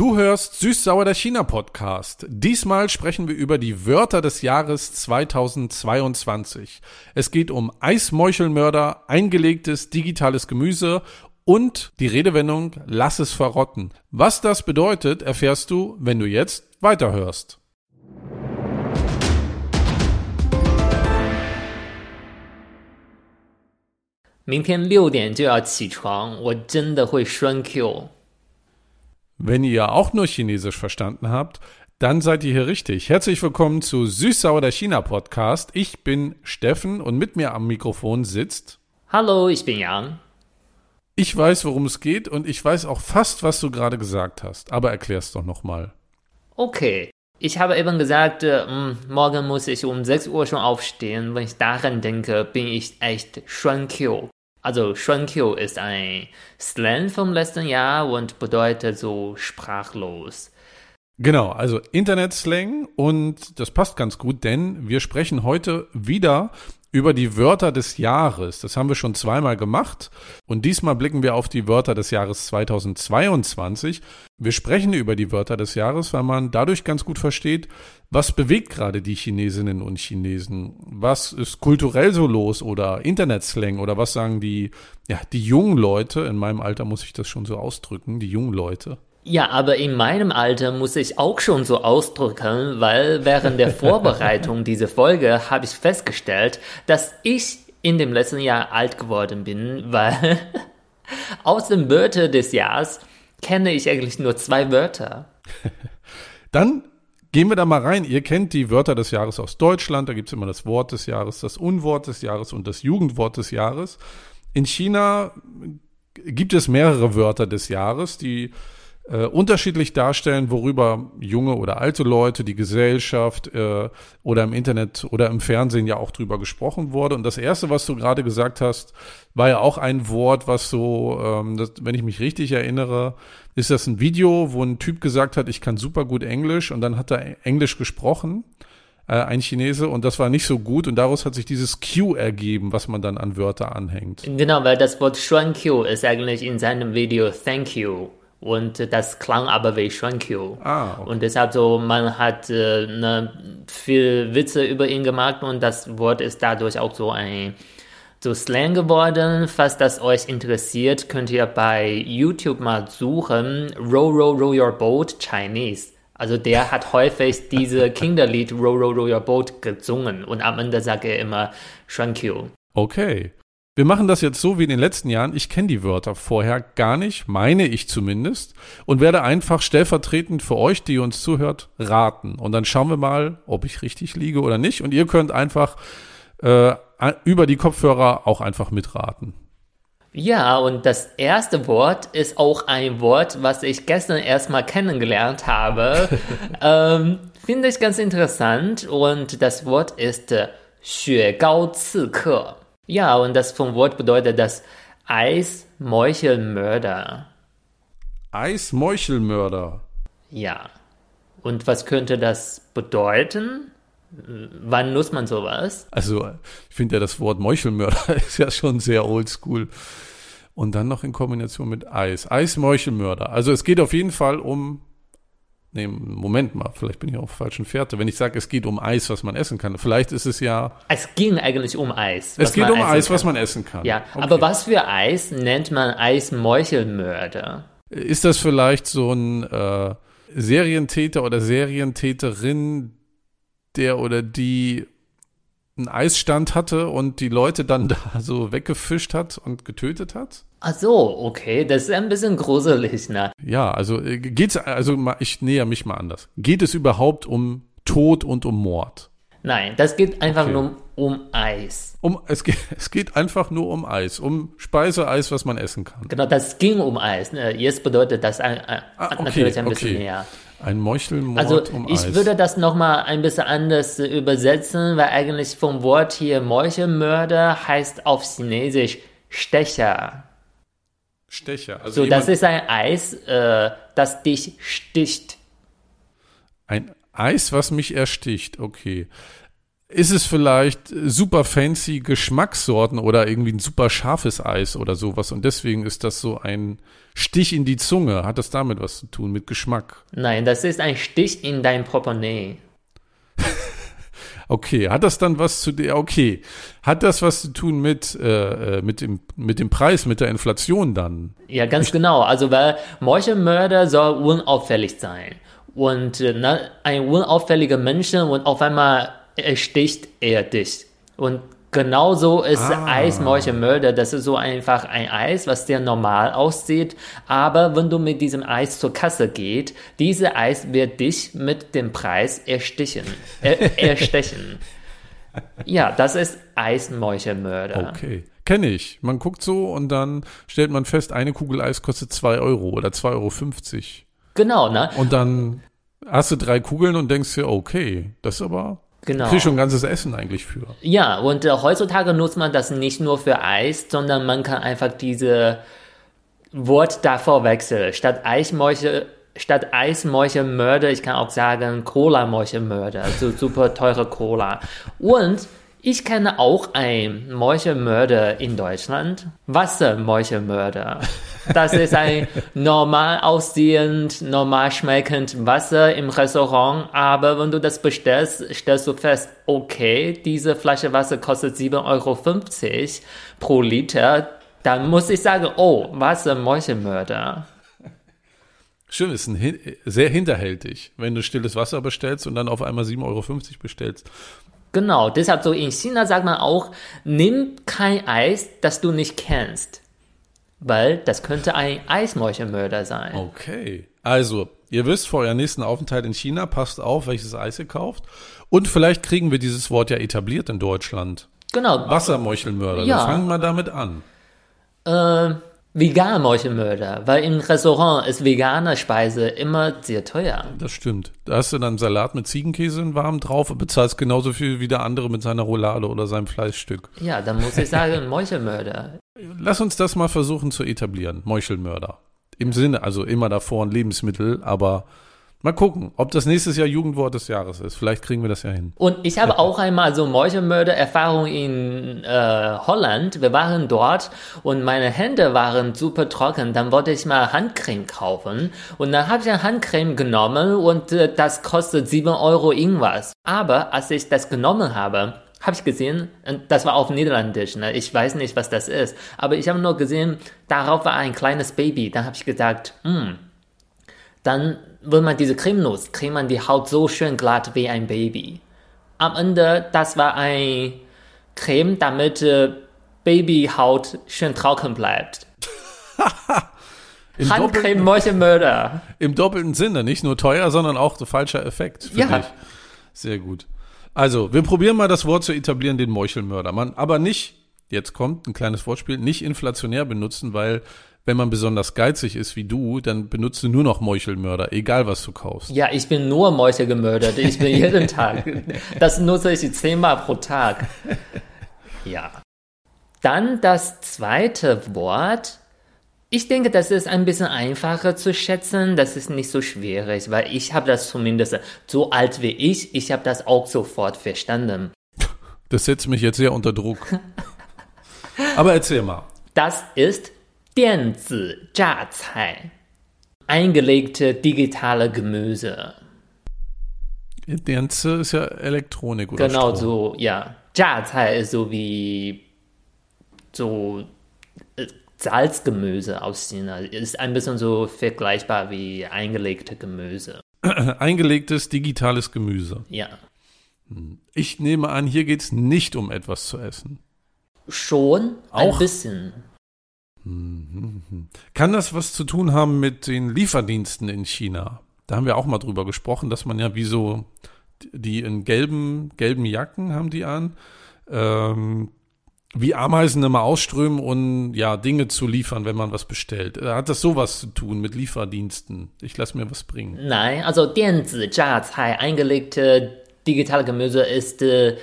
Du hörst Süß-Sauer der China-Podcast. Diesmal sprechen wir über die Wörter des Jahres 2022. Es geht um Eismeuchelmörder, eingelegtes digitales Gemüse und die Redewendung Lass es verrotten. Was das bedeutet, erfährst du, wenn du jetzt weiterhörst. 明天六点就要起床，我真的会栓 Q。 Wenn ihr auch nur Chinesisch verstanden habt, dann seid ihr hier richtig. Herzlich willkommen zu Süß-Sauer der China-Podcast. Ich bin Steffen und mit mir am Mikrofon sitzt. Hallo, ich bin Yang. Ich weiß, worum es geht und ich weiß auch fast, was du gerade gesagt hast. Aber erklär's doch nochmal. Okay, ich habe eben gesagt, äh, mh, morgen muss ich um 6 Uhr schon aufstehen. Wenn ich daran denke, bin ich echt Q. Also Q ist ein Slang vom letzten Jahr und bedeutet so sprachlos. Genau, also Internet-Slang und das passt ganz gut, denn wir sprechen heute wieder über die Wörter des Jahres. Das haben wir schon zweimal gemacht und diesmal blicken wir auf die Wörter des Jahres 2022. Wir sprechen über die Wörter des Jahres, weil man dadurch ganz gut versteht, was bewegt gerade die Chinesinnen und Chinesen? Was ist kulturell so los oder Internetslang oder was sagen die, ja, die jungen Leute? In meinem Alter muss ich das schon so ausdrücken, die jungen Leute. Ja, aber in meinem Alter muss ich auch schon so ausdrücken, weil während der Vorbereitung dieser Folge habe ich festgestellt, dass ich in dem letzten Jahr alt geworden bin, weil aus den Wörtern des Jahres kenne ich eigentlich nur zwei Wörter. Dann gehen wir da mal rein. Ihr kennt die Wörter des Jahres aus Deutschland. Da gibt's immer das Wort des Jahres, das Unwort des Jahres und das Jugendwort des Jahres. In China gibt es mehrere Wörter des Jahres, die äh, unterschiedlich darstellen, worüber junge oder alte Leute, die Gesellschaft äh, oder im Internet oder im Fernsehen ja auch drüber gesprochen wurde. Und das erste, was du gerade gesagt hast, war ja auch ein Wort, was so, ähm, das, wenn ich mich richtig erinnere, ist das ein Video, wo ein Typ gesagt hat, ich kann super gut Englisch und dann hat er Englisch gesprochen äh, ein Chinese und das war nicht so gut und daraus hat sich dieses Q ergeben, was man dann an Wörter anhängt. Genau, weil das Wort Xuan Q ist eigentlich in seinem Video Thank you. Und das klang aber wie Q. Ah, okay. Und deshalb so, man hat äh, ne, viel Witze über ihn gemacht und das Wort ist dadurch auch so ein so Slang geworden. Falls das euch interessiert, könnt ihr bei YouTube mal suchen. Row, row, row your boat Chinese. Also der hat häufig diese Kinderlied Row, row, row your boat gesungen und am Ende sagt er immer Q. Okay. Wir machen das jetzt so wie in den letzten Jahren. Ich kenne die Wörter vorher gar nicht, meine ich zumindest, und werde einfach stellvertretend für euch, die uns zuhört, raten. Und dann schauen wir mal, ob ich richtig liege oder nicht. Und ihr könnt einfach äh, über die Kopfhörer auch einfach mitraten. Ja, und das erste Wort ist auch ein Wort, was ich gestern erstmal kennengelernt habe. ähm, Finde ich ganz interessant. Und das Wort ist äh, 雪糕刺客. Ja, und das vom Wort bedeutet das Eismeuchelmörder. Eismeuchelmörder. Ja. Und was könnte das bedeuten? Wann nutzt man sowas? Also, ich finde ja das Wort Meuchelmörder ist ja schon sehr oldschool. Und dann noch in Kombination mit Eis. Eismeuchelmörder. Also es geht auf jeden Fall um. Nee, Moment mal, vielleicht bin ich auf falschen Fährte. Wenn ich sage, es geht um Eis, was man essen kann. Vielleicht ist es ja. Es ging eigentlich um Eis. Es geht um Eis, kann. was man essen kann. Ja, Okay. aber was für Eis nennt man Eismeuchelmörder? Ist das vielleicht so ein äh, Serientäter oder Serientäterin, der oder die einen Eisstand hatte und die Leute dann da so weggefischt hat und getötet hat? Ach so, okay, das ist ein bisschen gruselig, ne? Ja, also äh, geht's, also ich näher mich mal anders. Geht es überhaupt um Tod und um Mord? Nein, das geht einfach Okay. nur um Eis. Um, es, geht, es geht einfach nur um Eis, um Speiseeis, was man essen kann. Genau, das ging um Eis. ne? Jetzt bedeutet das ein, ein, Ah, okay, natürlich ein bisschen okay. mehr. Ein Meuchelmord Also um ich Eis. würde das nochmal ein bisschen anders übersetzen, weil eigentlich vom Wort hier Meuchelmörder heißt auf Chinesisch Stecher. Stecher. Also So, das ist ein Eis, äh, das dich sticht. ein Eis, was mich ersticht. Okay. Ist es vielleicht super fancy Geschmackssorten oder irgendwie ein super scharfes Eis oder sowas und deswegen ist das so ein Stich in die Zunge. Hat das damit was zu tun, mit Geschmack? Nein, das ist ein Stich in dein Portemonnaie. Okay, hat das dann was zu der, okay, hat das was zu tun mit, äh, äh, mit, dem, mit dem Preis, mit der Inflation dann? Ja, ganz ich, genau. Also, weil Meuchelmörder soll unauffällig sein. Und äh, ne, ein unauffälliger Mensch und auf einmal ersticht er dich. Und Genauso ist ah. Eismorchelmörder. Das ist so einfach ein Eis, was sehr normal aussieht. Aber wenn du mit diesem Eis zur Kasse geht, diese Eis wird dich mit dem Preis erstichen. Er, erstechen. ja, das ist Eismorchelmörder. Okay. Kenne ich. Man guckt so und dann stellt man fest, eine Kugel Eis kostet 2 Euro oder 2,50 Euro. Genau, ne? Und dann hast du drei Kugeln und denkst dir, okay, das ist aber Genau. Kriegst schon ganzes Essen eigentlich für. Ja, und äh, heutzutage nutzt man das nicht nur für Eis, sondern man kann einfach diese Wort davor wechseln. Statt Eismäuche, statt Eismäuche ich kann auch sagen Cola-Mäuche-Mörder, also super teure Cola. Und ich kenne auch einen Meuchelmörder in Deutschland. Wassermeuchelmörder. Das ist ein normal aussehend, normal schmeckend Wasser im Restaurant, aber wenn du das bestellst, stellst du fest, okay, diese Flasche Wasser kostet 7,50 Euro pro Liter. Dann muss ich sagen, oh, Wassermeuchelmörder. Stimmt, ist ein, sehr hinterhältig, wenn du stilles Wasser bestellst und dann auf einmal 7,50 Euro bestellst. Genau, deshalb so in China sagt man auch, nimm kein Eis, das du nicht kennst. Weil das könnte ein Eismeuchelmörder sein. Okay. Also, ihr wisst vor eurem nächsten Aufenthalt in China, passt auf, welches Eis ihr kauft. Und vielleicht kriegen wir dieses Wort ja etabliert in Deutschland. Genau. Wassermeuchelmörder. Ja. Dann fangen wir damit an. Äh, vegan Meuchelmörder, weil im Restaurant ist vegane Speise immer sehr teuer. Das stimmt. Da hast du dann Salat mit Ziegenkäse in warm drauf und bezahlst genauso viel wie der andere mit seiner Roulade oder seinem Fleischstück. Ja, dann muss ich sagen, Meuchelmörder. Lass uns das mal versuchen zu etablieren. Meuchelmörder. Im Sinne, also immer davor ein Lebensmittel, aber Mal gucken, ob das nächstes Jahr Jugendwort des Jahres ist. Vielleicht kriegen wir das ja hin. Und ich habe auch einmal so Meuchelmörder-Erfahrung in äh, Holland. Wir waren dort und meine Hände waren super trocken. Dann wollte ich mal Handcreme kaufen. Und dann habe ich eine Handcreme genommen und äh, das kostet 7 Euro irgendwas. Aber als ich das genommen habe, habe ich gesehen, das war auf Niederländisch, ne? ich weiß nicht, was das ist, aber ich habe nur gesehen, darauf war ein kleines Baby. Dann habe ich gesagt, hm, dann wenn man diese Creme nutzt, kriegt man die Haut so schön glatt wie ein Baby. Am Ende, das war ein Creme, damit äh, Babyhaut schön trocken bleibt. Handcreme Meuchelmörder. Im doppelten Sinne, nicht nur teuer, sondern auch so falscher Effekt. Ja. Dich. Sehr gut. Also, wir probieren mal das Wort zu etablieren, den Meuchelmörder. Man, aber nicht, jetzt kommt ein kleines Wortspiel, nicht inflationär benutzen, weil wenn man besonders geizig ist wie du, dann benutzt du nur noch Meuchelmörder, egal was du kaufst. Ja, ich bin nur Meuchel gemördert. Ich bin jeden Tag. Das nutze ich zehnmal pro Tag. Ja. Dann das zweite Wort. Ich denke, das ist ein bisschen einfacher zu schätzen. Das ist nicht so schwierig, weil ich habe das zumindest so alt wie ich, ich habe das auch sofort verstanden. Das setzt mich jetzt sehr unter Druck. Aber erzähl mal. Das ist 电子榨菜, eingelegte digitale Gemüse. Denze ist ja Elektronik oder Genau Strom. so, ja. 榨菜 ist so wie so äh, Salzgemüse aus China. Ist ein bisschen so vergleichbar wie eingelegte Gemüse. Eingelegtes digitales Gemüse. Ja. Ich nehme an, hier geht es nicht um etwas zu essen. Schon ein bisschen. Mhm. Kann das was zu tun haben mit den Lieferdiensten in China? Da haben wir auch mal drüber gesprochen, dass man ja wie so die in gelben, gelben Jacken haben die an, ähm, wie Ameisen immer ausströmen und ja, Dinge zu liefern, wenn man was bestellt. Äh, hat das sowas zu tun mit Lieferdiensten? Ich lasse mir was bringen. Nein, also Dianzi-Jiazai, eingelegte digitale Gemüse ist äh,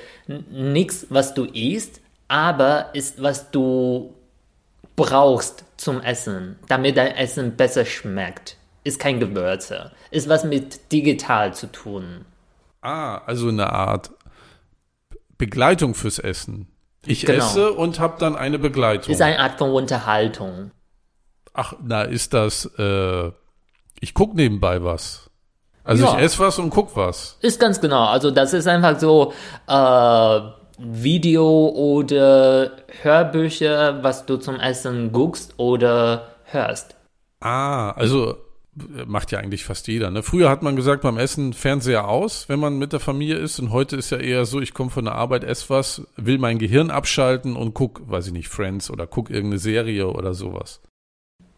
nichts, was du isst, aber ist, was du brauchst zum Essen, damit dein Essen besser schmeckt. Ist kein Gewürze. Ist was mit digital zu tun. Ah, also eine Art Begleitung fürs Essen. Ich Genau. esse und habe dann eine Begleitung. Ist eine Art von Unterhaltung. Ach, na, ist das, äh, ich guck nebenbei was. Also Ja. ich esse was und guck was. Ist ganz genau. Also das ist einfach so äh, Video oder Hörbücher, was du zum Essen guckst oder hörst. Ah, also macht ja eigentlich fast jeder. Ne? Früher hat man gesagt, beim Essen Fernseher aus, wenn man mit der Familie ist. Und heute ist ja eher so, ich komme von der Arbeit, esse was, will mein Gehirn abschalten und guck, weiß ich nicht, Friends oder guck irgendeine Serie oder sowas.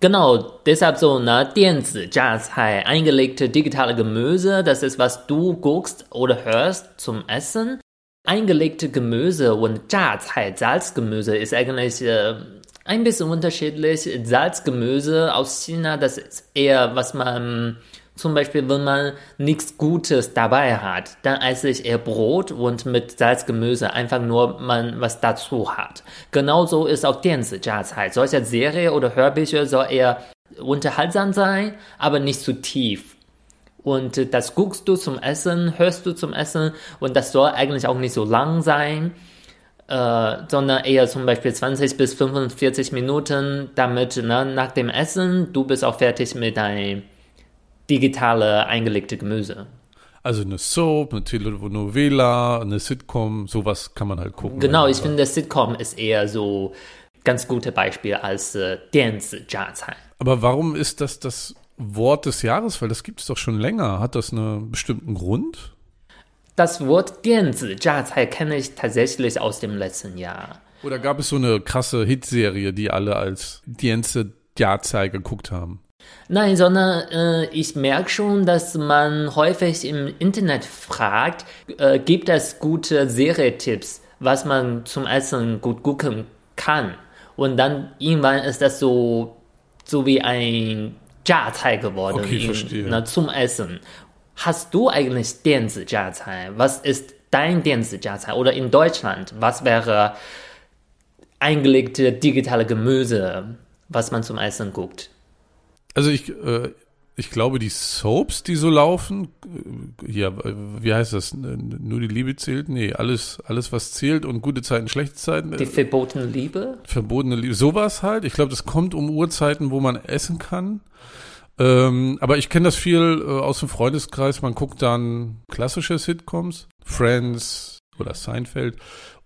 Genau, deshalb so, na Dianzi, Dienzi, Jiazhai, eingelegte digitale Gemüse, das ist, was du guckst oder hörst zum Essen eingelegte Gemüse und Jiazai, halt Salzgemüse, ist eigentlich äh, ein bisschen unterschiedlich. Salzgemüse aus China, das ist eher, was man zum Beispiel, wenn man nichts Gutes dabei hat, dann esse ich eher Brot und mit Salzgemüse einfach nur man was dazu hat. Genauso ist auch Dianzi Jiazai. Halt. Solche Serie oder Hörbücher soll eher unterhaltsam sein, aber nicht zu tief und äh, das guckst du zum Essen, hörst du zum Essen und das soll eigentlich auch nicht so lang sein, äh, sondern eher zum Beispiel 20 bis 45 Minuten, damit ne, nach dem Essen du bist auch fertig mit deinem digitale eingelegte Gemüse. Also eine Soap, eine Telenovela, eine Sitcom, sowas kann man halt gucken. Genau, also ich finde, Sitcom ist eher so ganz gute Beispiel als äh, Dance Jazzheim. Halt. Aber warum ist das das Wort des Jahres, weil das gibt es doch schon länger. Hat das einen bestimmten Grund? Das Wort Dianzi-Jiazai kenne ich tatsächlich aus dem letzten Jahr. Oder gab es so eine krasse Hitserie, die alle als Dianzi-Jiazai geguckt haben? Nein, sondern äh, ich merke schon, dass man häufig im Internet fragt, äh, gibt es gute Serietipps, was man zum Essen gut gucken kann. Und dann irgendwann ist das so, so wie ein Jiazai geworden okay, in, ne, zum Essen. Hast du eigentlich dänse Jia-Zai? Was ist dein dänse Jia-Zai? Oder in Deutschland, was wäre eingelegte digitale Gemüse, was man zum Essen guckt? Also ich, äh, ich glaube, die Soaps, die so laufen, äh, hier, äh, wie heißt das? Nur die Liebe zählt? Nee, alles, alles was zählt und gute Zeiten, schlechte Zeiten. Die Äh, verbotene Liebe? verbotene Liebe, sowas halt. Ich glaube, das kommt um Uhrzeiten, wo man essen kann. Ähm, aber ich kenne das viel äh, aus dem Freundeskreis. Man guckt dann klassische Sitcoms, Friends oder Seinfeld.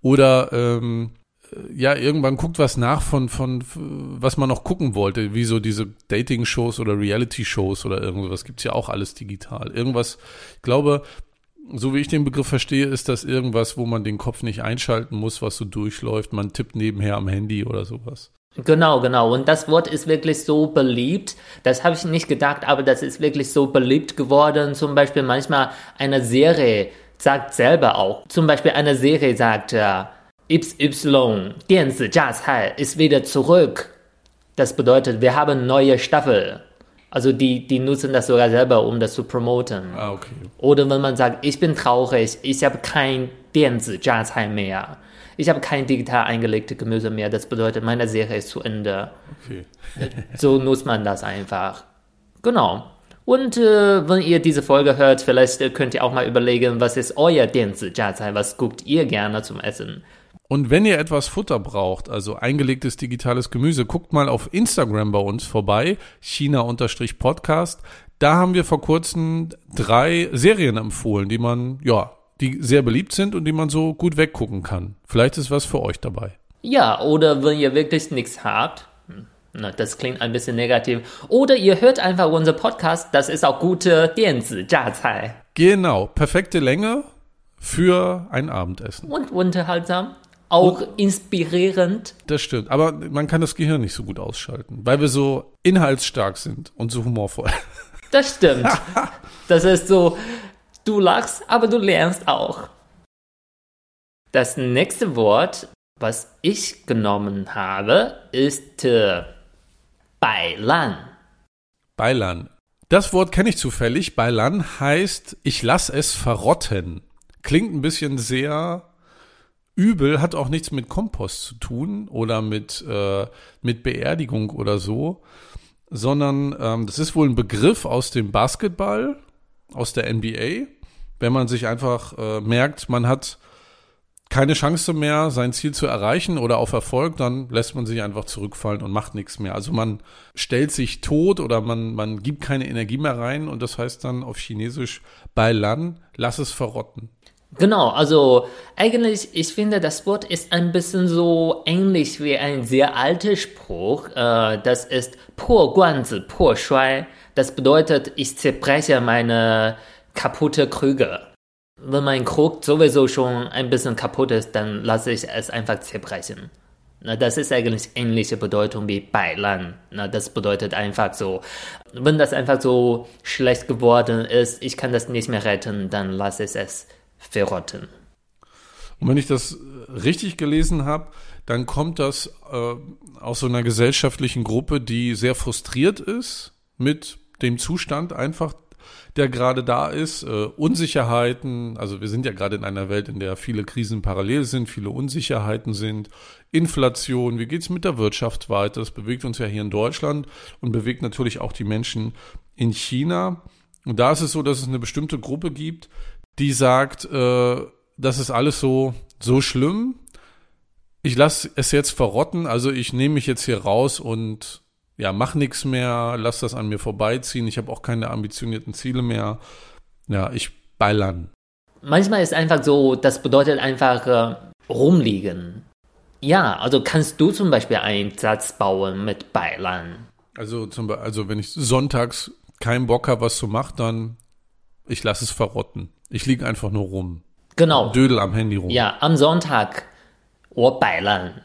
Oder ähm, äh, ja, irgendwann guckt was nach von, von was man noch gucken wollte, wie so diese Dating-Shows oder Reality-Shows oder irgendwas. Gibt's ja auch alles digital. Irgendwas, ich glaube, so wie ich den Begriff verstehe, ist das irgendwas, wo man den Kopf nicht einschalten muss, was so durchläuft. Man tippt nebenher am Handy oder sowas. Genau, genau. Und das Wort ist wirklich so beliebt. Das habe ich nicht gedacht, aber das ist wirklich so beliebt geworden. Zum Beispiel manchmal eine Serie sagt selber auch. Zum Beispiel eine Serie sagt, äh, XY, 电子榨菜 ist wieder zurück. Das bedeutet, wir haben eine neue Staffel. Also die, die nutzen das sogar selber, um das zu promoten. Ah, okay. Oder wenn man sagt, ich bin traurig, ich habe kein 电子榨菜 mehr. Ich habe kein digital eingelegte Gemüse mehr. Das bedeutet, meine Serie ist zu Ende. Okay. So nutzt man das einfach. Genau. Und äh, wenn ihr diese Folge hört, vielleicht äh, könnt ihr auch mal überlegen, was ist euer 电子榨菜? Was guckt ihr gerne zum Essen? Und wenn ihr etwas Futter braucht, also eingelegtes digitales Gemüse, guckt mal auf Instagram bei uns vorbei, China-Podcast. Da haben wir vor kurzem drei Serien empfohlen, die man, ja, die sehr beliebt sind und die man so gut weggucken kann. Vielleicht ist was für euch dabei. Ja, oder wenn ihr wirklich nichts habt, na, das klingt ein bisschen negativ. Oder ihr hört einfach unseren Podcast, das ist auch gute Dianzi-Jazai. Genau, perfekte Länge für ein Abendessen. Und unterhaltsam auch inspirierend. Das stimmt, aber man kann das Gehirn nicht so gut ausschalten, weil wir so inhaltsstark sind und so humorvoll. Das stimmt. Das ist so, du lachst, aber du lernst auch. Das nächste Wort, was ich genommen habe, ist äh, Bailan. Beilan. Das Wort kenne ich zufällig. Beilan heißt, ich lass es verrotten. Klingt ein bisschen sehr übel, hat auch nichts mit Kompost zu tun oder mit, äh, mit Beerdigung oder so, sondern ähm, das ist wohl ein Begriff aus dem Basketball, aus der NBA, wenn man sich einfach äh, merkt, man hat keine Chance mehr, sein Ziel zu erreichen oder auf Erfolg, dann lässt man sich einfach zurückfallen und macht nichts mehr. Also man stellt sich tot oder man, man gibt keine Energie mehr rein und das heißt dann auf Chinesisch bei Lan, lass es verrotten. Genau, also eigentlich, ich finde, das Wort ist ein bisschen so ähnlich wie ein sehr alter Spruch. Äh, das ist 破罐子破摔. Das bedeutet, ich zerbreche meine kaputte Krüge. Wenn mein Krug sowieso schon ein bisschen kaputt ist, dann lasse ich es einfach zerbrechen. Na, das ist eigentlich ähnliche Bedeutung wie Beilan. Na, das bedeutet einfach so, wenn das einfach so schlecht geworden ist, ich kann das nicht mehr retten, dann lasse ich es verrotten. Und wenn ich das richtig gelesen habe, dann kommt das äh, aus so einer gesellschaftlichen Gruppe, die sehr frustriert ist mit dem Zustand einfach, der gerade da ist. Äh, Unsicherheiten, also wir sind ja gerade in einer Welt, in der viele Krisen parallel sind, viele Unsicherheiten sind, Inflation, wie geht's mit der Wirtschaft weiter? Das bewegt uns ja hier in Deutschland und bewegt natürlich auch die Menschen in China. Und da ist es so, dass es eine bestimmte Gruppe gibt, die sagt, äh, das ist alles so, so schlimm. Ich lasse es jetzt verrotten, also ich nehme mich jetzt hier raus und ja, mach nichts mehr, lass das an mir vorbeiziehen. Ich habe auch keine ambitionierten Ziele mehr. Ja, ich ballern. Manchmal ist einfach so, das bedeutet einfach äh, rumliegen. Ja, also kannst du zum Beispiel einen Satz bauen mit Beilan. Also, zum, also wenn ich sonntags keinen Bock habe, was zu machen, dann ich lasse es verrotten. Ich liege einfach nur rum. Genau. Dödel am Handy rum. Ja, am Sonntag, oh.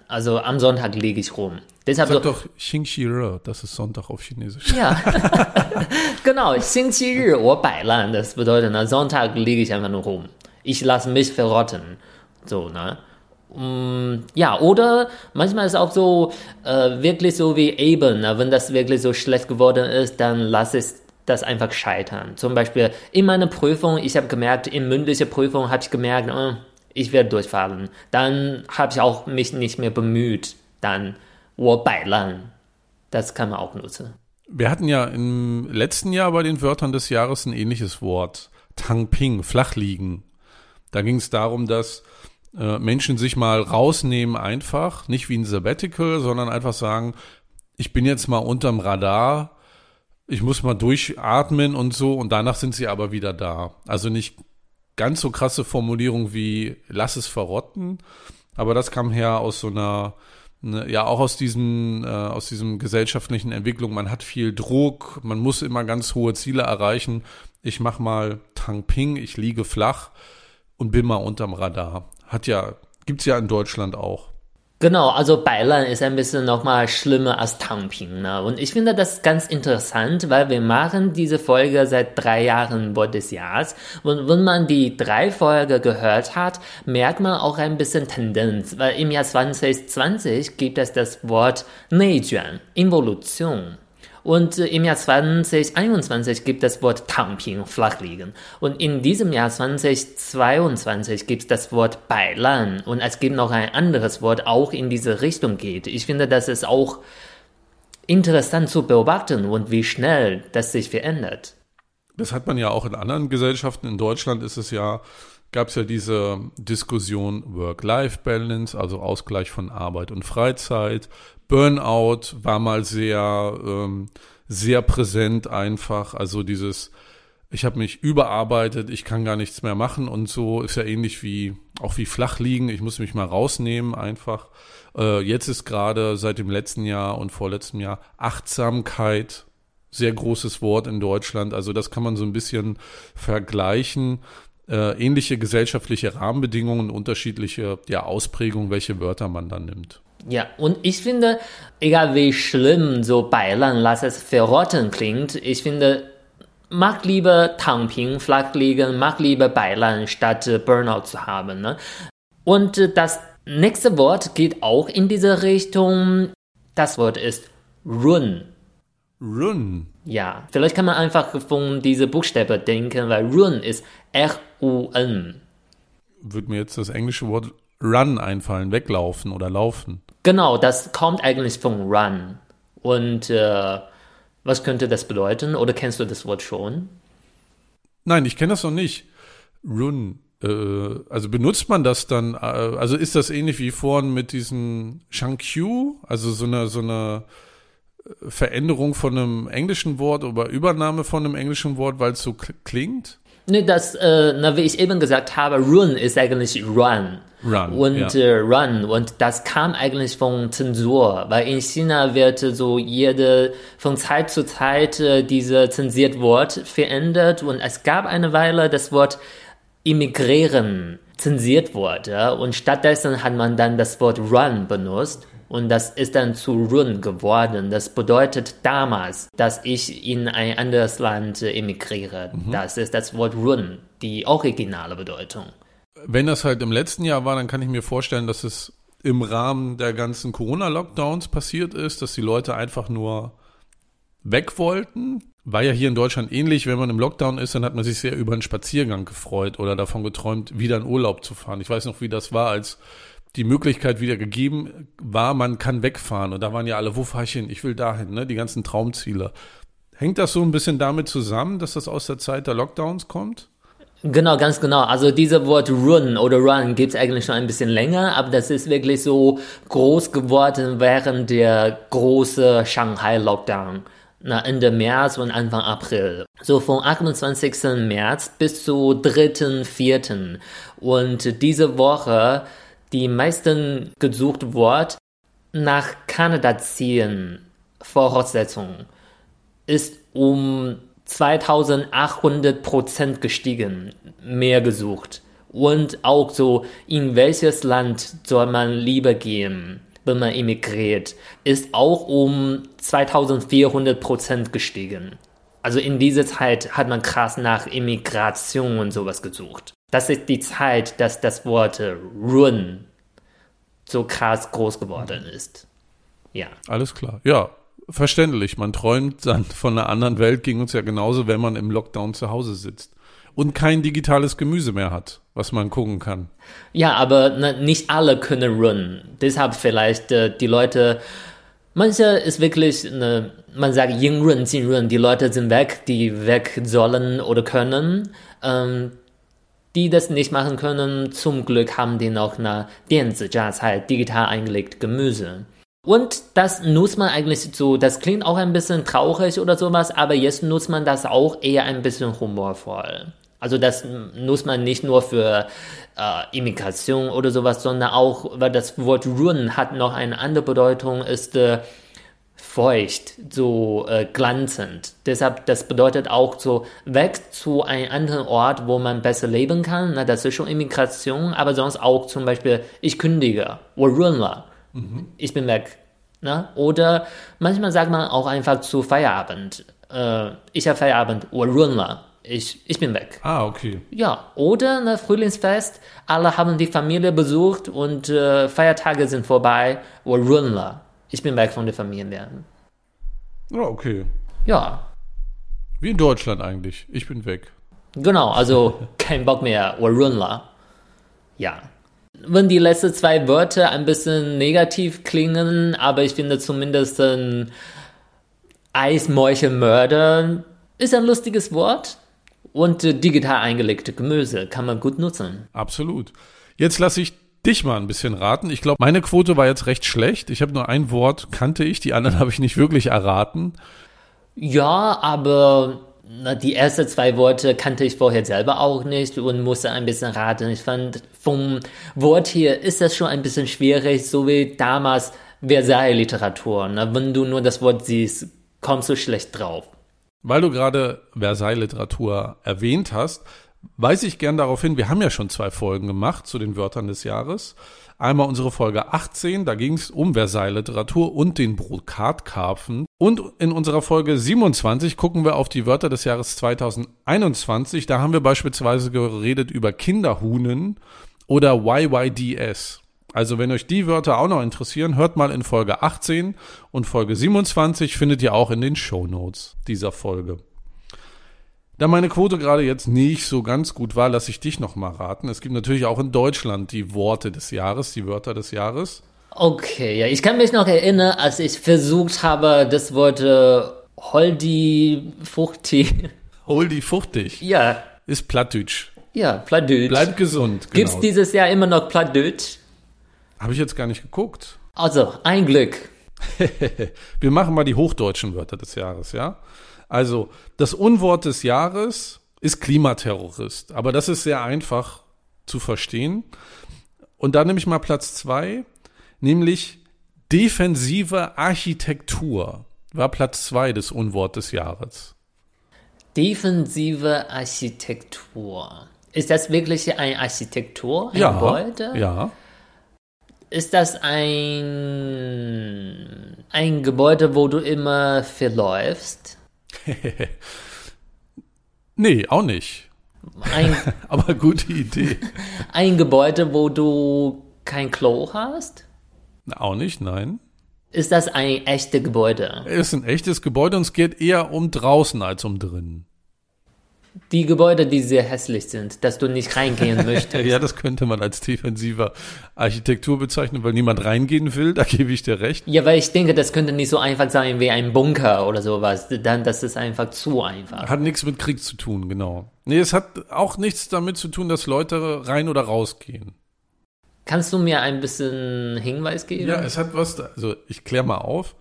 Also am Sonntag liege ich rum. Deshalb Sag so, doch Xingqi Re, das ist Sonntag auf Chinesisch. Ja, genau, Xingqi Ri, oh Beilan. Das bedeutet, am Sonntag liege ich einfach nur rum. Ich lasse mich verrotten. So, ne? Mm, ja, oder manchmal ist auch so, äh, wirklich so wie eben, ne? wenn das wirklich so schlecht geworden ist, dann lass es das einfach scheitern. Zum Beispiel in meiner Prüfung, ich habe gemerkt, in mündlicher Prüfung habe ich gemerkt, oh, ich werde durchfallen. Dann habe ich auch mich nicht mehr bemüht. Dann, wo beilan. Das kann man auch nutzen. Wir hatten ja im letzten Jahr bei den Wörtern des Jahres ein ähnliches Wort. Tangping, flach liegen. Da ging es darum, dass äh, Menschen sich mal rausnehmen einfach, nicht wie ein Sabbatical, sondern einfach sagen, ich bin jetzt mal unterm Radar, ich muss mal durchatmen und so und danach sind sie aber wieder da. Also nicht ganz so krasse Formulierung wie lass es verrotten, aber das kam her aus so einer ne, ja auch aus diesem äh, aus diesem gesellschaftlichen Entwicklung. Man hat viel Druck, man muss immer ganz hohe Ziele erreichen. Ich mach mal Tang Ping, ich liege flach und bin mal unterm Radar. Hat ja gibt's ja in Deutschland auch. Genau, also Beilan ist ein bisschen nochmal schlimmer als Tangping. Ne? Und ich finde das ganz interessant, weil wir machen diese Folge seit drei Jahren des Jahres. Und wenn man die drei Folgen gehört hat, merkt man auch ein bisschen Tendenz, weil im Jahr 2020 gibt es das Wort Neijuan, Involution. Und äh, im Jahr 2021 gibt das Wort Tangping, flachliegen. Und in diesem Jahr 2022 gibt es das Wort Bailan. Und es gibt noch ein anderes Wort, auch in diese Richtung geht. Ich finde, das ist auch interessant zu beobachten und wie schnell das sich verändert. Das hat man ja auch in anderen Gesellschaften. In Deutschland ist es ja, gab es ja diese Diskussion Work-Life-Balance, also Ausgleich von Arbeit und Freizeit. Burnout war mal sehr, ähm, sehr präsent einfach. Also dieses, ich habe mich überarbeitet, ich kann gar nichts mehr machen und so ist ja ähnlich wie auch wie flach liegen. Ich muss mich mal rausnehmen einfach. Äh, jetzt ist gerade seit dem letzten Jahr und vorletztem Jahr Achtsamkeit sehr großes Wort in Deutschland. Also das kann man so ein bisschen vergleichen. Äh, ähnliche gesellschaftliche Rahmenbedingungen, unterschiedliche ja, Ausprägungen, welche Wörter man dann nimmt. Ja, und ich finde, egal wie schlimm so Beilan, lass es verrotten klingt, ich finde, mag lieber Tangping, flach liegen, mag lieber Beilan, statt Burnout zu haben. Ne? Und das nächste Wort geht auch in diese Richtung. Das Wort ist Run. Run. Ja, vielleicht kann man einfach von diese Buchstabe denken, weil Run ist R-U-N. Würde mir jetzt das englische Wort Run einfallen, weglaufen oder laufen. Genau, das kommt eigentlich von Run. Und äh, was könnte das bedeuten? Oder kennst du das Wort schon? Nein, ich kenne das noch nicht. Run. äh, also benutzt man das dann, äh, also ist das ähnlich wie vorhin mit diesen Shankyu, also so eine, so eine äh, Veränderung von einem englischen Wort oder Übernahme von einem englischen Wort, weil es so klingt? Nee, das, äh, na, wie ich eben gesagt habe, Run ist eigentlich Run. Run. Und ja. äh, Run. Und das kam eigentlich von Zensur, weil in China wird so jede, von Zeit zu Zeit äh, diese zensiert Wort verändert. Und es gab eine Weile das Wort immigrieren zensiert wurde. Und stattdessen hat man dann das Wort Run benutzt. Und das ist dann zu Run geworden. Das bedeutet damals, dass ich in ein anderes Land emigriere. Mhm. Das ist das Wort Run, die originale Bedeutung. Wenn das halt im letzten Jahr war, dann kann ich mir vorstellen, dass es im Rahmen der ganzen Corona-Lockdowns passiert ist, dass die Leute einfach nur weg wollten. War ja hier in Deutschland ähnlich, wenn man im Lockdown ist, dann hat man sich sehr über einen Spaziergang gefreut oder davon geträumt, wieder in Urlaub zu fahren. Ich weiß noch, wie das war, als die Möglichkeit wieder gegeben war, man kann wegfahren. Und da waren ja alle, wo fahre ich hin? Ich will dahin, ne? Die ganzen Traumziele. Hängt das so ein bisschen damit zusammen, dass das aus der Zeit der Lockdowns kommt? Genau, ganz genau. Also dieses Wort Run oder Run gibt es eigentlich schon ein bisschen länger, aber das ist wirklich so groß geworden während der großen Shanghai-Lockdown. Ende März und Anfang April. So vom 28. März bis zu 3. 4. Und diese Woche die meisten gesucht Wort nach Kanada ziehen Voraussetzung ist um 2800 Prozent gestiegen, mehr gesucht. Und auch so, in welches Land soll man lieber gehen, wenn man emigriert, ist auch um 2400 Prozent gestiegen. Also in dieser Zeit hat man krass nach Immigration und sowas gesucht. Das ist die Zeit, dass das Wort Run so krass groß geworden ist. Ja. Alles klar. Ja, verständlich. Man träumt dann von einer anderen Welt, ging uns ja genauso, wenn man im Lockdown zu Hause sitzt und kein digitales Gemüse mehr hat, was man gucken kann. Ja, aber na, nicht alle können Run. Deshalb vielleicht äh, die Leute, manche ist wirklich, eine, man sagt Ying Run, Jin Run, die Leute sind weg, die weg sollen oder können. Ähm, die das nicht machen können, zum Glück haben die noch eine digital eingelegt Gemüse. Und das nutzt man eigentlich so, das klingt auch ein bisschen traurig oder sowas, aber jetzt nutzt man das auch eher ein bisschen humorvoll. Also das nutzt man nicht nur für äh, Immigration oder sowas, sondern auch, weil das Wort Run hat noch eine andere Bedeutung, ist äh, feucht, so äh, glanzend. Deshalb, das bedeutet auch so weg zu einem anderen Ort, wo man besser leben kann. Na, das ist schon Immigration, aber sonst auch zum Beispiel, ich kündige, oder mhm. ich bin weg. Na? Oder manchmal sagt man auch einfach zu Feierabend, äh, ich habe Feierabend, oder ich, ich bin weg. Ah, okay. Ja, oder ne, Frühlingsfest, alle haben die Familie besucht und äh, Feiertage sind vorbei, oder ich bin weg von der Familie. Ja, okay. Ja. Wie in Deutschland eigentlich. Ich bin weg. Genau, also kein Bock mehr. Warunla. Ja. Wenn die letzten zwei Wörter ein bisschen negativ klingen, aber ich finde zumindest ein Eismorchelmörder ist ein lustiges Wort. Und digital eingelegte Gemüse kann man gut nutzen. Absolut. Jetzt lasse ich dich mal ein bisschen raten. Ich glaube, meine Quote war jetzt recht schlecht. Ich habe nur ein Wort, kannte ich, die anderen habe ich nicht wirklich erraten. Ja, aber na, die ersten zwei Worte kannte ich vorher selber auch nicht und musste ein bisschen raten. Ich fand, vom Wort hier ist das schon ein bisschen schwierig, so wie damals Versailles-Literatur. Wenn du nur das Wort siehst, kommst du schlecht drauf. Weil du gerade Versailles-Literatur erwähnt hast, weise ich gern darauf hin, wir haben ja schon zwei Folgen gemacht zu den Wörtern des Jahres. Einmal unsere Folge 18, da ging es um Versailles-Literatur und den Brokatkarpfen. Und in unserer Folge 27 gucken wir auf die Wörter des Jahres 2021. Da haben wir beispielsweise geredet über Kinderhuhnen oder YYDS. Also wenn euch die Wörter auch noch interessieren, hört mal in Folge 18 und Folge 27 findet ihr auch in den Show Notes dieser Folge. Da meine Quote gerade jetzt nicht so ganz gut war, lasse ich dich noch mal raten. Es gibt natürlich auch in Deutschland die Worte des Jahres, die Wörter des Jahres. Okay, ja, ich kann mich noch erinnern, als ich versucht habe, das Wort äh, Holdi Fuchti. Holdi Fuchtig? Ja. Ist Plattdeutsch. Ja, Plattdeutsch. Bleib gesund. Gibt's Genau. dieses Jahr immer noch Plattdeutsch? Habe ich jetzt gar nicht geguckt. Also, ein Glück. Wir machen mal die hochdeutschen Wörter des Jahres, ja? Also, das Unwort des Jahres ist Klimaterrorist. Aber das ist sehr einfach zu verstehen. Und da nehme ich mal Platz zwei, nämlich defensive Architektur. War Platz zwei des Unwort des Jahres. Defensive Architektur. Ist das wirklich eine Architektur? Ein Ja. Gebäude? Ja. Ist das ein, ein Gebäude, wo du immer verläufst? Nee, auch nicht. Ein, Aber gute Idee. ein Gebäude, wo du kein Klo hast? auch nicht, nein. Ist das ein echtes Gebäude? Es ist ein echtes Gebäude und es geht eher um draußen als um drinnen. Die Gebäude, die sehr hässlich sind, dass du nicht reingehen möchtest. Ja, das könnte man als defensiver Architektur bezeichnen, weil niemand reingehen will, da gebe ich dir recht. Ja, weil ich denke, das könnte nicht so einfach sein wie ein Bunker oder sowas. Dann, das ist einfach zu einfach. Hat nichts mit Krieg zu tun, genau. Nee, es hat auch nichts damit zu tun, dass Leute rein oder rausgehen. Kannst du mir ein bisschen Hinweis geben? Ja, es hat was, also ich kläre mal auf.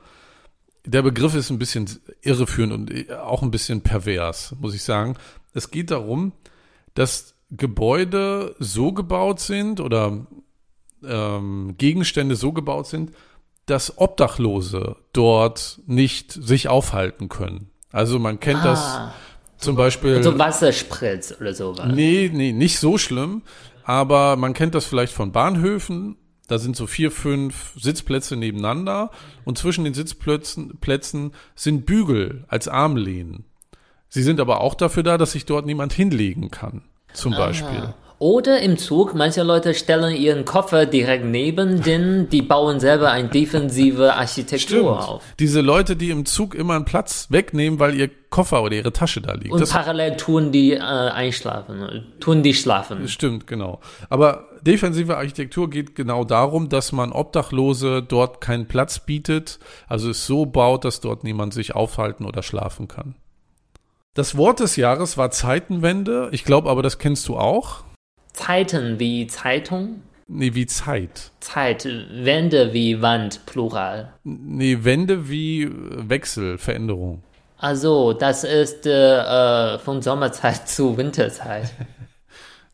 Der Begriff ist ein bisschen irreführend und auch ein bisschen pervers, muss ich sagen. Es geht darum, dass Gebäude so gebaut sind oder ähm, Gegenstände so gebaut sind, dass Obdachlose dort nicht sich aufhalten können. Also man kennt das Ah, zum Beispiel. so Wasserspritz oder sowas. Nee, nee, nicht so schlimm. Aber man kennt das vielleicht von Bahnhöfen. Da sind so vier, fünf Sitzplätze nebeneinander und zwischen den Sitzplätzen Plätzen sind Bügel als Armlehnen. Sie sind aber auch dafür da, dass sich dort niemand hinlegen kann. Zum Beispiel. Oder im Zug, manche Leute stellen ihren Koffer direkt neben den, die bauen selber eine defensive Architektur auf. Diese Leute, die im Zug immer einen Platz wegnehmen, weil ihr Koffer oder ihre Tasche da liegt. Und Das parallel tun die äh, einschlafen, tun die schlafen. Stimmt, genau. Aber defensive Architektur geht genau darum, dass man Obdachlose dort keinen Platz bietet, also es so baut, dass dort niemand sich aufhalten oder schlafen kann. Das Wort des Jahres war Zeitenwende. Ich glaube aber, das kennst du auch. Zeiten wie Zeitung, Nee, wie Zeit. Zeit, Wände wie Wand, Plural. Nee, Wende wie äh, Wechsel, Veränderung. Also, das ist äh, äh, von Sommerzeit zu Winterzeit.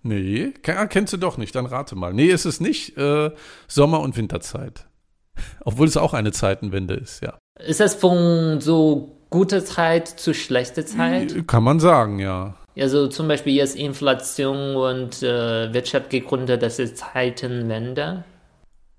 Nee, ah, kennst du doch nicht, dann rate mal. Nee, es ist nicht äh, Sommer- und Winterzeit. Obwohl es auch eine Zeitenwende ist, ja. Ist das von so guter Zeit zu schlechter Zeit? Kann man sagen, ja. Also zum Beispiel jetzt Inflation und äh, Wirtschaft geht runter, das ist Zeitenwende.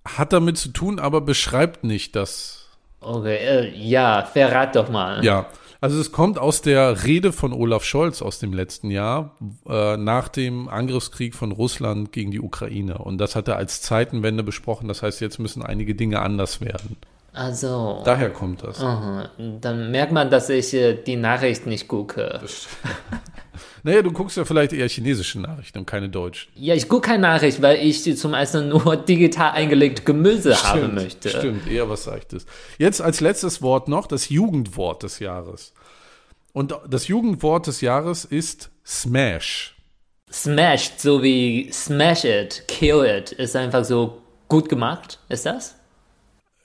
Hat damit zu tun, aber beschreibt nicht das. Okay, äh, ja, verrat doch mal. Ja, also es kommt aus der Rede von Olaf Scholz aus dem letzten Jahr äh, nach dem Angriffskrieg von Russland gegen die Ukraine. Und das hat er als Zeitenwende besprochen. Das heißt, jetzt müssen einige Dinge anders werden. Also, Daher kommt das. aha, dann merkt man, dass ich äh, die Nachricht nicht gucke. Naja, du guckst ja vielleicht eher chinesische Nachrichten und keine deutschen. Ja, ich gucke keine Nachricht, weil ich zum ersten nur digital eingelegt Gemüse haben möchte. Stimmt, eher was Seichtes. Jetzt als letztes Wort noch das Jugendwort des Jahres. Und das Jugendwort des Jahres ist Smash. Smashed, so wie Smash it, kill it, ist einfach so gut gemacht. Ist das?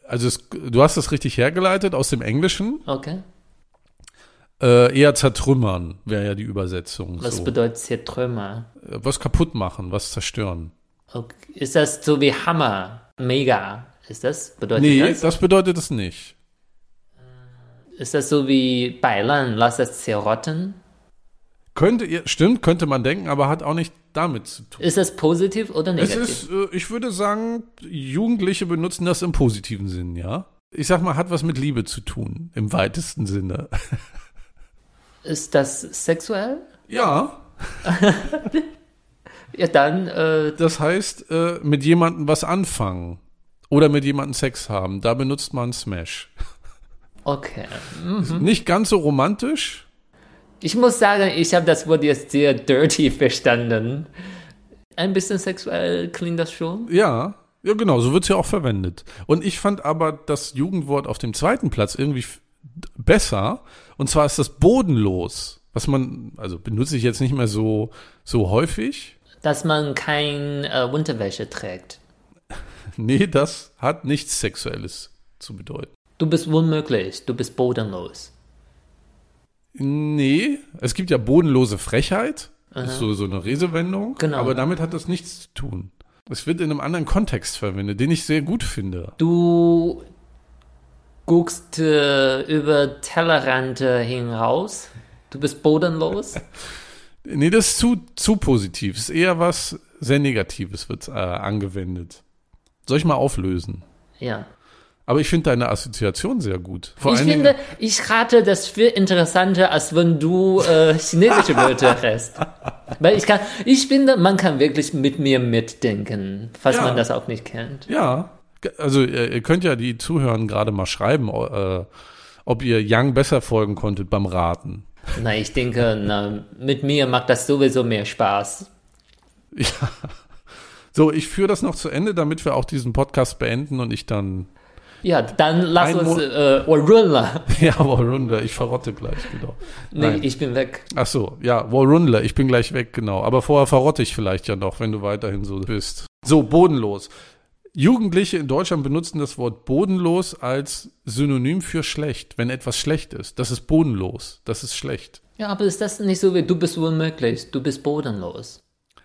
Also es, du hast das richtig hergeleitet aus dem Englischen. Okay. Äh, eher zertrümmern wäre ja die Übersetzung. Was so. bedeutet hier Trümmer? Äh, was kaputt machen, was zerstören. Okay. Ist das so wie Hammer? Mega. Ist das? Bedeutet Nee, das? das bedeutet es nicht. Ist das so wie Beilan, lass es zerrotten? Könnte, ihr- stimmt, könnte man denken, aber hat auch nicht damit zu tun. Ist das positiv oder Es negativ? ist, äh, ich würde sagen, Jugendliche benutzen das im positiven Sinn, ja. Ich sag mal, hat was mit Liebe zu tun, im weitesten Sinne. Ist das sexuell? Ja, Ja, dann, äh, das heißt, äh, mit jemandem was anfangen oder mit jemandem Sex haben, da benutzt man Smash. okay. Nicht ganz so romantisch, Ich muss sagen, ich habe das Wort jetzt sehr dirty verstanden. Ein bisschen sexuell klingt das schon. Ja, ja genau, so wird's ja auch verwendet. Und ich fand aber das Jugendwort auf dem zweiten Platz irgendwie besser. Und zwar ist das bodenlos. was man, also benutze ich jetzt nicht mehr so, so häufig. Dass man kein äh, Unterwäsche trägt. Nee, das hat nichts Sexuelles zu bedeuten. Du bist unmöglich, du bist bodenlos. Nee, es gibt ja bodenlose Frechheit. Das ist so, so eine Redewendung. Genau. Aber damit hat das nichts zu tun. Es wird in einem anderen Kontext verwendet, den ich sehr gut finde. Du guckst äh, über Tellerrand äh, hinaus. Du bist bodenlos. Nee, das ist zu, zu positiv. Es ist eher was sehr Negatives wird äh, angewendet. Soll ich mal auflösen? Ja. Aber ich finde deine Assoziation sehr gut. Vor ich finde, Dingen, ich rate das viel interessanter, als wenn du äh, chinesische Wörter hast. Weil ich kann, ich finde, man kann wirklich mit mir mitdenken, falls Ja. man das auch nicht kennt. ja, also ihr, könnt ja die Zuhörer gerade mal schreiben, äh, ob ihr Young besser folgen konntet beim Raten. Na, ich denke, na, mit mir macht das sowieso mehr Spaß. Ja. So, ich führe das noch zu Ende, damit wir auch diesen Podcast beenden und ich dann. Ja, dann lass uns Mo- äh, Wallrunner. Ja, Warrunler, ich verrotte gleich, genau. Nee, Nein. ich bin weg. Ach so, ja, Warrunler, ich bin gleich weg, genau. Aber vorher verrotte ich vielleicht ja noch, wenn du weiterhin so bist. So, bodenlos. Jugendliche in Deutschland benutzen das Wort bodenlos als Synonym für schlecht, wenn etwas schlecht ist. Das ist bodenlos, das ist schlecht. Ja, aber ist das nicht so wie, du bist unmöglich, du bist bodenlos.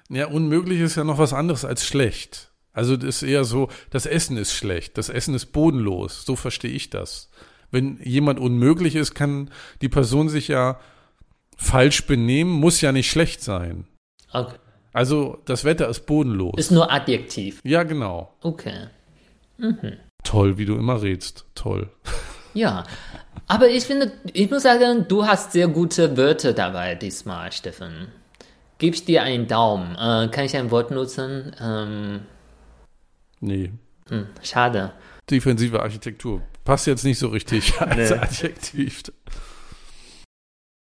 Ja, unmöglich ist ja noch was anderes als schlecht. Also das ist eher so, das Essen ist schlecht, das Essen ist bodenlos, so verstehe ich das. Wenn jemand unmöglich ist, kann die Person sich ja falsch benehmen, muss ja nicht schlecht sein. Okay. Also das Wetter ist bodenlos. Ist nur Adjektiv. ja, genau. Okay. Toll, wie du immer redst. Toll. Ja, aber ich finde, ich muss sagen, du hast sehr gute Wörter dabei diesmal, Steffen. Gib ich dir einen Daumen. Äh, kann ich ein Wort nutzen? Ähm, Nee. hm, schade. Defensive Architektur. Passt jetzt nicht so richtig als Nee. Adjektiv.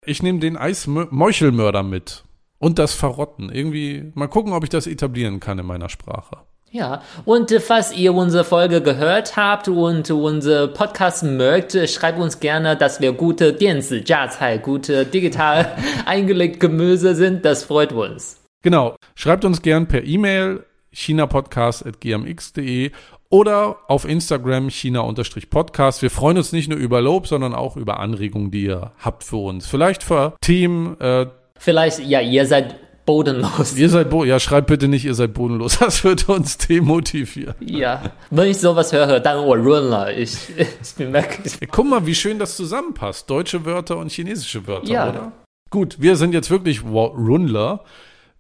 Ich nehme den Eismeuchelmörder mit. Und das Verrotten. Irgendwie, mal gucken, ob ich das etablieren kann in meiner Sprache. Ja, und falls ihr unsere Folge gehört habt und unser Podcast mögt, schreibt uns gerne, dass wir gute Dienste, Jiazai, gute digital eingelegte Gemüse sind. Das freut uns. Genau. Schreibt uns gern per E-Mail chinapodcast.gmx.de oder auf Instagram china-podcast. Wir freuen uns nicht nur über Lob, sondern auch über Anregungen, die ihr habt für uns. Vielleicht für Themen, äh, Vielleicht, ja, ihr seid bodenlos. ihr seid, bo ja, schreibt bitte nicht, ihr seid bodenlos. Das wird uns demotivieren. Ja, wenn ich sowas höre, dann oh, Runner. Ich, ich bin. Ey, guck mal, wie schön das zusammenpasst. Deutsche Wörter und chinesische Wörter, Ja. oder? Gut, wir sind jetzt wirklich Runler.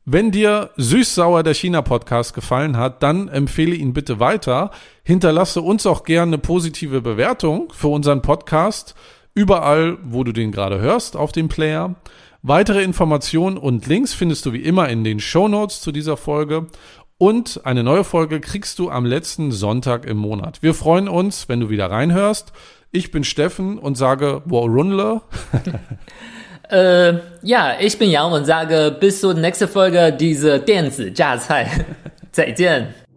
Wenn dir Süß-Sauer der China-Podcast gefallen hat, dann empfehle ihn bitte weiter. Hinterlasse uns auch gerne eine positive Bewertung für unseren Podcast. Überall, wo du den gerade hörst, auf dem Player. Weitere Informationen und Links findest du wie immer in den Shownotes zu dieser Folge. Und eine neue Folge kriegst du am letzten Sonntag im Monat. Wir freuen uns, wenn du wieder reinhörst. Ich bin Steffen und sage Warunler. Äh, ja, ich bin Yang und sage bis zur nächsten Folge diese Dienste, Jiazai. 再见。